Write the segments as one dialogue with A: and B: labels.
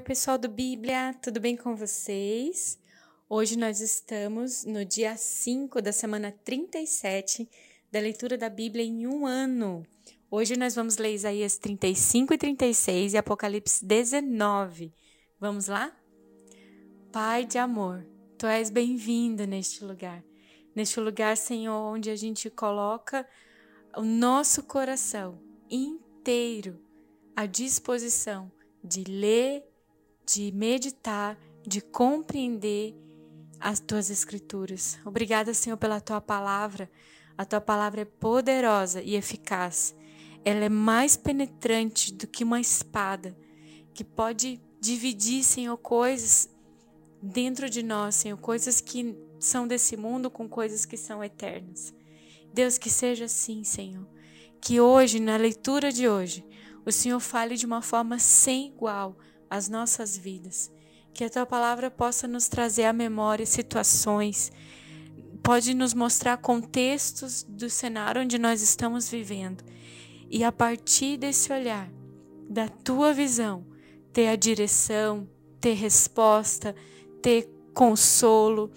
A: Oi, pessoal do Bíblia, tudo bem com vocês? Hoje nós estamos no dia 5 da semana 37 da leitura da Bíblia em um ano. Hoje nós vamos ler Isaías 35 e 36 e Apocalipse 19. Vamos lá? Pai de amor, tu és bem-vindo neste lugar. Neste lugar, Senhor, onde a gente coloca o nosso coração inteiro à disposição de ler de meditar, de compreender as tuas escrituras. Obrigada, Senhor, pela tua palavra. A tua palavra é poderosa e eficaz. Ela é mais penetrante do que uma espada, que pode dividir, Senhor, coisas dentro de nós, Senhor, coisas que são desse mundo com coisas que são eternas. Deus, que seja assim, Senhor. Que hoje, na leitura de hoje, o Senhor fale de uma forma sem igual as nossas vidas. Que a tua palavra possa nos trazer à memória situações, pode nos mostrar contextos do cenário onde nós estamos vivendo. E a partir desse olhar, da tua visão, ter a direção, ter resposta, ter consolo,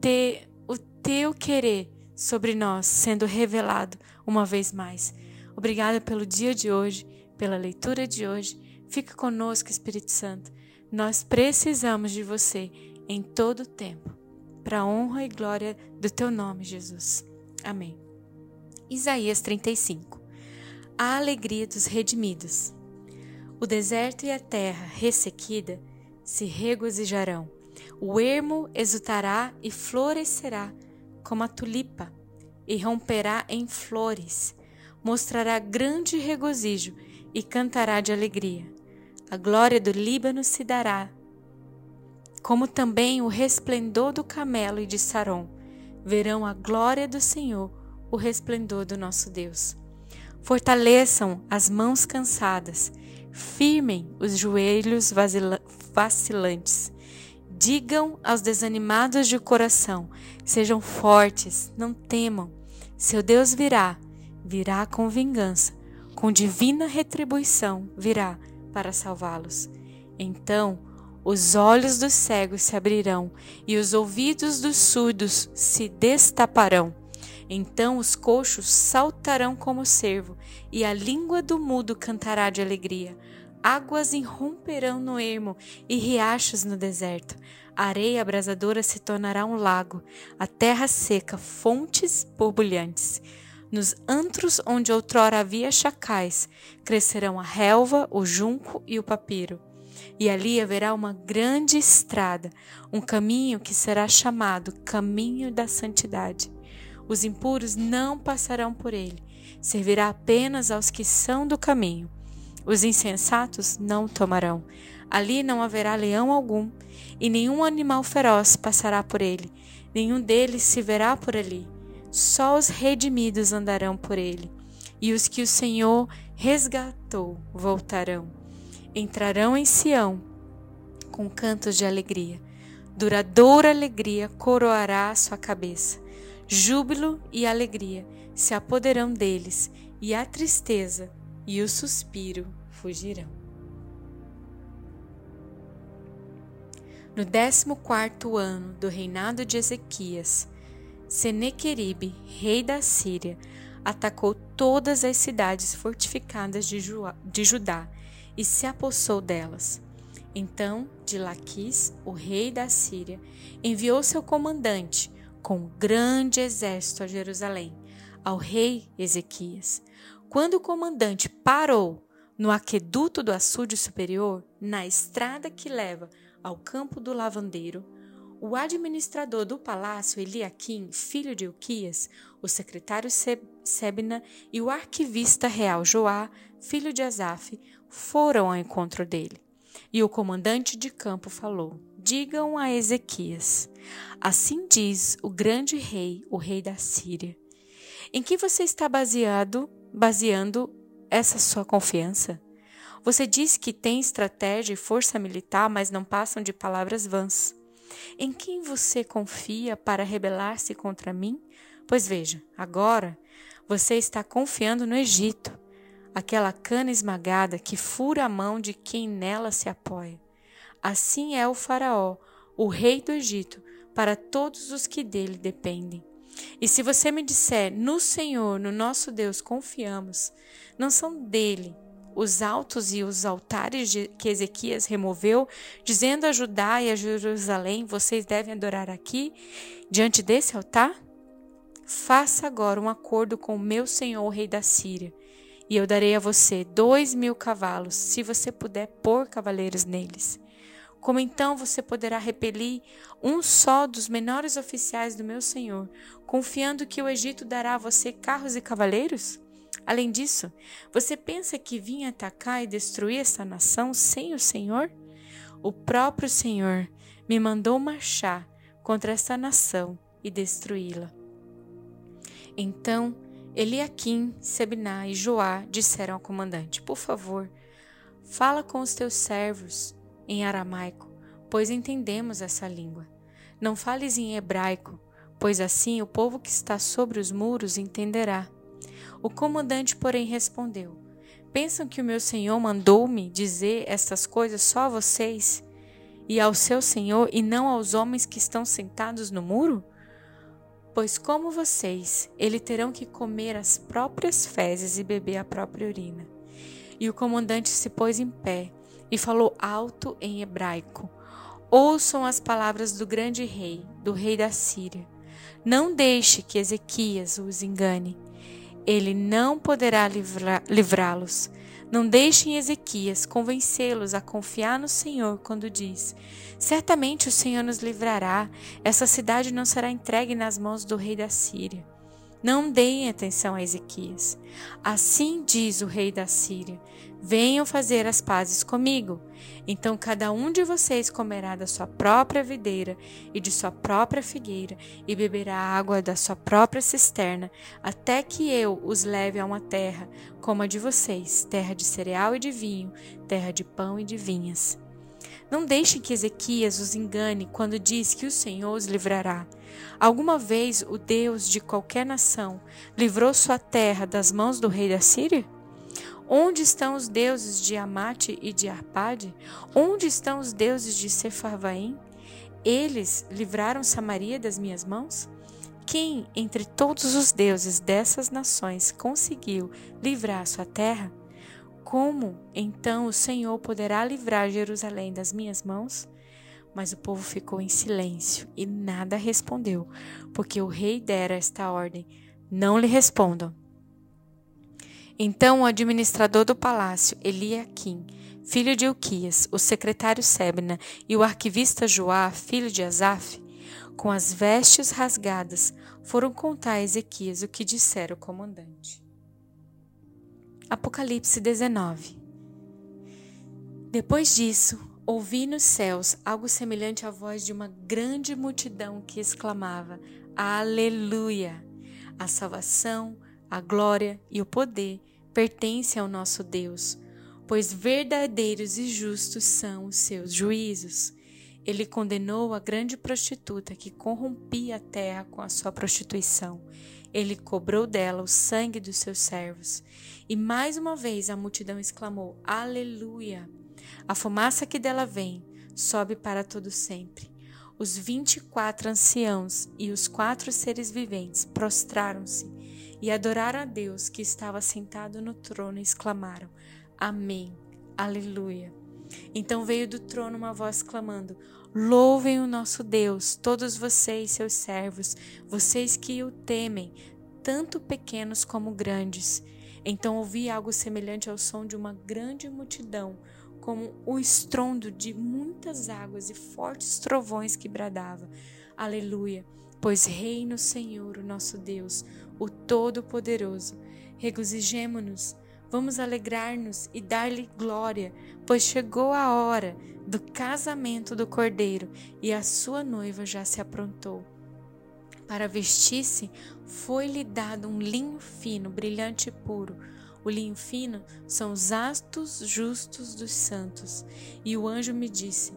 A: ter o teu querer sobre nós sendo revelado uma vez mais. Obrigada pelo dia de hoje, pela leitura de hoje Fica conosco, Espírito Santo. Nós precisamos de você em todo o tempo, para a honra e glória do teu nome, Jesus. Amém. Isaías 35. A alegria dos redimidos. O deserto e a terra ressequida se regozijarão. O ermo exultará e florescerá como a tulipa, e romperá em flores. Mostrará grande regozijo e cantará de alegria a glória do Líbano se dará, como também o resplendor do camelo e de Saron. Verão a glória do Senhor, o resplendor do nosso Deus. Fortaleçam as mãos cansadas, firmem os joelhos vacilantes. Digam aos desanimados de coração: sejam fortes, não temam. Seu Deus virá, virá com vingança, com divina retribuição virá para salvá-los. Então os olhos dos cegos se abrirão e os ouvidos dos surdos se destaparão. Então os coxos saltarão como cervo e a língua do mudo cantará de alegria. Águas irromperão no ermo e riachos no deserto. A areia abrasadora se tornará um lago, a terra seca, fontes borbulhantes. Nos antros onde outrora havia chacais, crescerão a relva, o junco e o papiro. E ali haverá uma grande estrada, um caminho que será chamado Caminho da Santidade. Os impuros não passarão por ele, servirá apenas aos que são do caminho. Os insensatos não tomarão. Ali não haverá leão algum, e nenhum animal feroz passará por ele, nenhum deles se verá por ali só os redimidos andarão por ele, e os que o Senhor resgatou voltarão. Entrarão em Sião com cantos de alegria. Duradoura alegria coroará a sua cabeça. Júbilo e alegria se apoderão deles, e a tristeza e o suspiro fugirão. No décimo quarto ano do reinado de Ezequias, Senequeribe, rei da Síria, atacou todas as cidades fortificadas de, Judá e se apossou delas. Então, de Laquis, o rei da Síria, enviou seu comandante com um grande exército a Jerusalém, ao rei Ezequias. Quando o comandante parou no aqueduto do açude superior, na estrada que leva ao campo do lavandeiro, o administrador do palácio, Eliakim, filho de Uquias, o secretário Sebna e o arquivista real Joá, filho de Asaf, foram ao encontro dele. E o comandante de campo falou: Digam a Ezequias: Assim diz o grande rei, o rei da Síria. Em que você está baseado, baseando essa sua confiança? Você diz que tem estratégia e força militar, mas não passam de palavras vãs. Em quem você confia para rebelar-se contra mim? Pois veja, agora você está confiando no Egito, aquela cana esmagada que fura a mão de quem nela se apoia. Assim é o Faraó, o rei do Egito, para todos os que dele dependem. E se você me disser, no Senhor, no nosso Deus, confiamos, não são dele os altos e os altares que Ezequias removeu, dizendo a Judá e a Jerusalém: vocês devem adorar aqui, diante desse altar? Faça agora um acordo com o meu senhor, o rei da Síria, e eu darei a você dois mil cavalos, se você puder pôr cavaleiros neles. Como então você poderá repelir um só dos menores oficiais do meu senhor, confiando que o Egito dará a você carros e cavaleiros? Além disso, você pensa que vim atacar e destruir esta nação sem o Senhor? O próprio Senhor me mandou marchar contra esta nação e destruí-la. Então, Eliaquim, Sebná e Joá disseram ao comandante: Por favor, fala com os teus servos em aramaico, pois entendemos essa língua. Não fales em hebraico, pois assim o povo que está sobre os muros entenderá. O comandante, porém, respondeu: Pensam que o meu senhor mandou-me dizer estas coisas só a vocês e ao seu senhor e não aos homens que estão sentados no muro? Pois, como vocês, ele terão que comer as próprias fezes e beber a própria urina. E o comandante se pôs em pé e falou alto em hebraico: Ouçam as palavras do grande rei, do rei da Síria. Não deixe que Ezequias os engane ele não poderá livrá-los. Não deixem Ezequias convencê-los a confiar no Senhor quando diz: Certamente o Senhor nos livrará, essa cidade não será entregue nas mãos do rei da Síria. Não deem atenção a Ezequias. Assim diz o rei da Síria: Venham fazer as pazes comigo. Então cada um de vocês comerá da sua própria videira e de sua própria figueira, e beberá água da sua própria cisterna, até que eu os leve a uma terra como a de vocês, terra de cereal e de vinho, terra de pão e de vinhas. Não deixem que Ezequias os engane quando diz que o Senhor os livrará. Alguma vez o Deus de qualquer nação livrou sua terra das mãos do rei da Síria? Onde estão os deuses de Amate e de Arpade? Onde estão os deuses de Sefarvaim? Eles livraram Samaria das minhas mãos? Quem entre todos os deuses dessas nações conseguiu livrar sua terra? Como então o Senhor poderá livrar Jerusalém das minhas mãos? Mas o povo ficou em silêncio e nada respondeu, porque o rei dera esta ordem: Não lhe respondam. Então o administrador do palácio, Eliaquim, filho de Uquias, o secretário Sebna e o arquivista Joá, filho de Asaf, com as vestes rasgadas, foram contar a Ezequias o que dissera o comandante. Apocalipse 19 Depois disso, ouvi nos céus algo semelhante à voz de uma grande multidão que exclamava: Aleluia! A salvação, a glória e o poder pertencem ao nosso Deus, pois verdadeiros e justos são os seus juízos. Ele condenou a grande prostituta que corrompia a terra com a sua prostituição. Ele cobrou dela o sangue dos seus servos. E mais uma vez a multidão exclamou: Aleluia! A fumaça que dela vem sobe para todo sempre. Os vinte e quatro anciãos e os quatro seres viventes prostraram-se e adoraram a Deus que estava sentado no trono e exclamaram: Amém, Aleluia. Então veio do trono uma voz clamando: Louvem o nosso Deus, todos vocês, seus servos, vocês que o temem, tanto pequenos como grandes. Então ouvi algo semelhante ao som de uma grande multidão, como o estrondo de muitas águas e fortes trovões que bradava: Aleluia! Pois reina o Senhor, o nosso Deus, o Todo-Poderoso. Regozijemo-nos, vamos alegrar-nos e dar-lhe glória, pois chegou a hora do casamento do Cordeiro e a sua noiva já se aprontou. Para vestir-se, foi-lhe dado um linho fino, brilhante e puro. O linho fino são os atos justos dos santos. E o anjo me disse: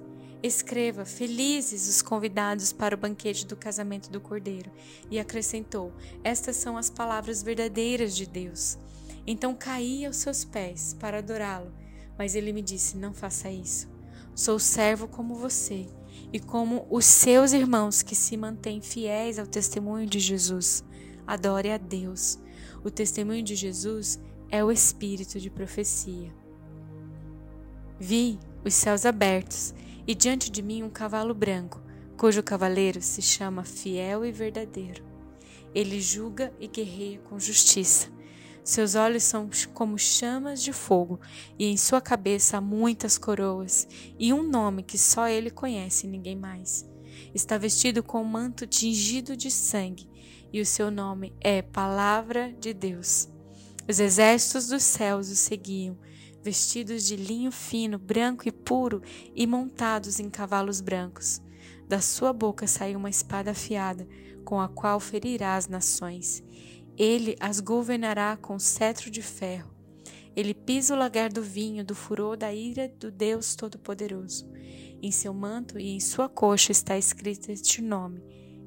A: Escreva: Felizes os convidados para o banquete do casamento do Cordeiro. E acrescentou: Estas são as palavras verdadeiras de Deus. Então caí aos seus pés para adorá-lo, mas ele me disse: Não faça isso. Sou servo como você e como os seus irmãos que se mantêm fiéis ao testemunho de Jesus. Adore a Deus. O testemunho de Jesus é o espírito de profecia. Vi os céus abertos e diante de mim um cavalo branco, cujo cavaleiro se chama Fiel e Verdadeiro. Ele julga e guerreia com justiça. Seus olhos são como chamas de fogo, e em sua cabeça há muitas coroas, e um nome que só ele conhece e ninguém mais. Está vestido com um manto tingido de sangue, e o seu nome é Palavra de Deus. Os exércitos dos céus o seguiam, vestidos de linho fino, branco e puro, e montados em cavalos brancos. Da sua boca saiu uma espada afiada, com a qual ferirá as nações ele as governará com cetro de ferro. Ele pisa o lagar do vinho do furor da ira do Deus Todo-Poderoso. Em seu manto e em sua coxa está escrito este nome: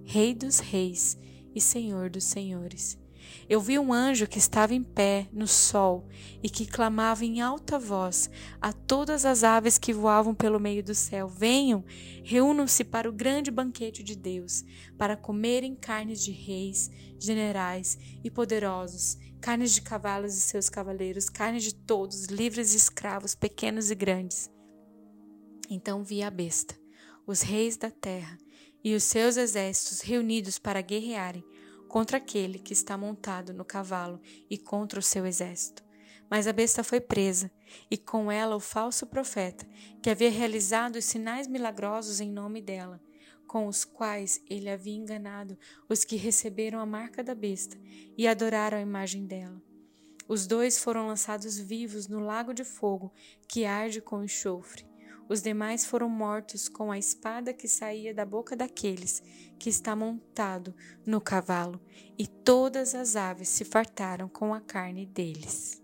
A: Rei dos Reis e Senhor dos Senhores. Eu vi um anjo que estava em pé no sol e que clamava em alta voz a todas as aves que voavam pelo meio do céu: Venham, reúnam-se para o grande banquete de Deus, para comerem carnes de reis, generais e poderosos, carnes de cavalos e seus cavaleiros, carnes de todos, livres e escravos, pequenos e grandes. Então vi a besta, os reis da terra e os seus exércitos reunidos para guerrearem contra aquele que está montado no cavalo e contra o seu exército. Mas a besta foi presa, e com ela o falso profeta, que havia realizado os sinais milagrosos em nome dela, com os quais ele havia enganado os que receberam a marca da besta e adoraram a imagem dela. Os dois foram lançados vivos no lago de fogo que arde com enxofre. Os demais foram mortos com a espada que saía da boca daqueles que está montado no cavalo, e todas as aves se fartaram com a carne deles.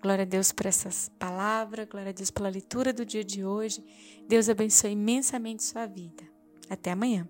A: Glória a Deus por essas palavras, glória a Deus pela leitura do dia de hoje. Deus abençoe imensamente sua vida. Até amanhã.